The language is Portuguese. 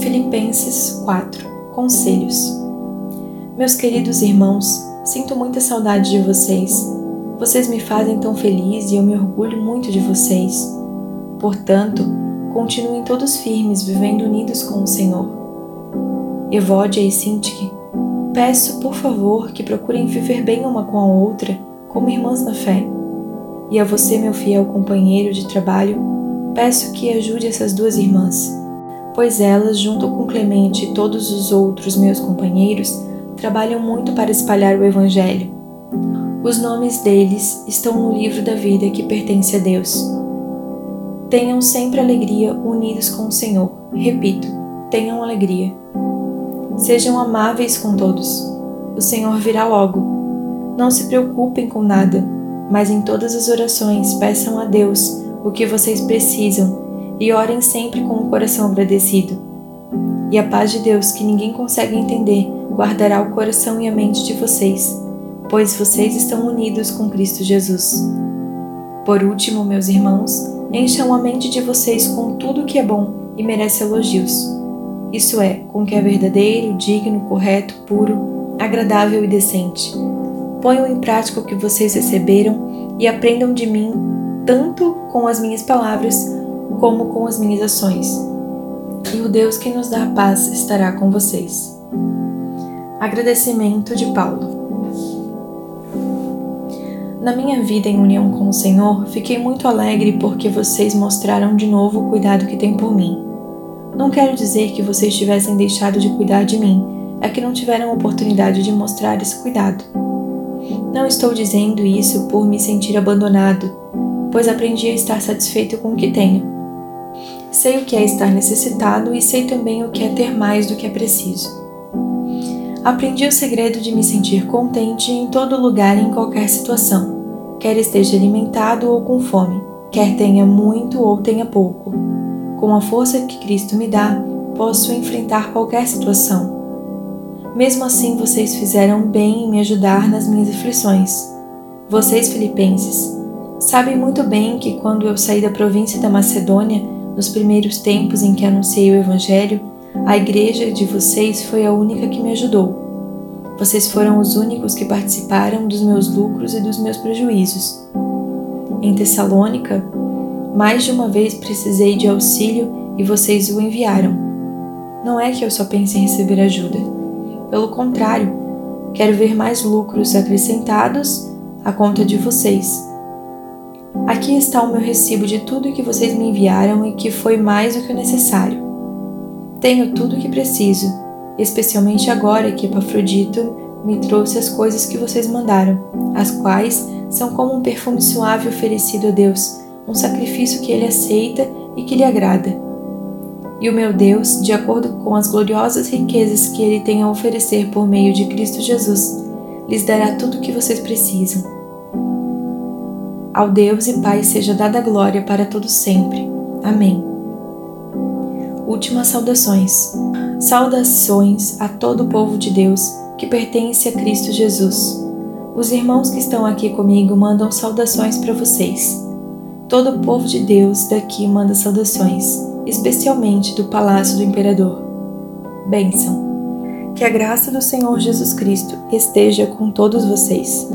Filipenses 4 Conselhos Meus queridos irmãos, sinto muita saudade de vocês. Vocês me fazem tão feliz e eu me orgulho muito de vocês. Portanto, continuem todos firmes, vivendo unidos com o Senhor. Evódia e Sintique, peço, por favor, que procurem viver bem uma com a outra, como irmãs na fé. E a você, meu fiel companheiro de trabalho, peço que ajude essas duas irmãs pois elas, junto com Clemente e todos os outros meus companheiros, trabalham muito para espalhar o Evangelho. Os nomes deles estão no livro da vida que pertence a Deus. Tenham sempre alegria unidos com o Senhor. Repito, tenham alegria. Sejam amáveis com todos. O Senhor virá logo. Não se preocupem com nada, mas em todas as orações peçam a Deus o que vocês precisam e orem sempre com o coração agradecido. E a paz de Deus, que ninguém consegue entender, guardará o coração e a mente de vocês, pois vocês estão unidos com Cristo Jesus. Por último, meus irmãos, encham a mente de vocês com tudo o que é bom e merece elogios. Isso é, com o que é verdadeiro, digno, correto, puro, agradável e decente. Ponham em prática o que vocês receberam e aprendam de mim, tanto com as minhas palavras como com as minhas ações. E o Deus que nos dá a paz estará com vocês. Agradecimento de Paulo. Na minha vida em união com o Senhor, fiquei muito alegre porque vocês mostraram de novo o cuidado que têm por mim. Não quero dizer que vocês tivessem deixado de cuidar de mim, é que não tiveram oportunidade de mostrar esse cuidado. Não estou dizendo isso por me sentir abandonado, pois aprendi a estar satisfeito com o que tenho Sei o que é estar necessitado e sei também o que é ter mais do que é preciso. Aprendi o segredo de me sentir contente em todo lugar e em qualquer situação, quer esteja alimentado ou com fome, quer tenha muito ou tenha pouco. Com a força que Cristo me dá, posso enfrentar qualquer situação. Mesmo assim, vocês fizeram bem em me ajudar nas minhas aflições. Vocês, filipenses, sabem muito bem que quando eu saí da província da Macedônia, nos primeiros tempos em que anunciei o Evangelho, a igreja de vocês foi a única que me ajudou. Vocês foram os únicos que participaram dos meus lucros e dos meus prejuízos. Em Tessalônica, mais de uma vez precisei de auxílio e vocês o enviaram. Não é que eu só pense em receber ajuda. Pelo contrário, quero ver mais lucros acrescentados à conta de vocês Aqui está o meu recibo de tudo que vocês me enviaram e que foi mais do que o necessário. Tenho tudo o que preciso, especialmente agora que Epafrodito me trouxe as coisas que vocês mandaram, as quais são como um perfume suave oferecido a Deus, um sacrifício que ele aceita e que lhe agrada. E o meu Deus, de acordo com as gloriosas riquezas que ele tem a oferecer por meio de Cristo Jesus, lhes dará tudo o que vocês precisam ao Deus e Pai seja dada glória para todos sempre. Amém. Últimas saudações. Saudações a todo o povo de Deus que pertence a Cristo Jesus. Os irmãos que estão aqui comigo mandam saudações para vocês. Todo o povo de Deus daqui manda saudações, especialmente do palácio do imperador. Bênção. Que a graça do Senhor Jesus Cristo esteja com todos vocês.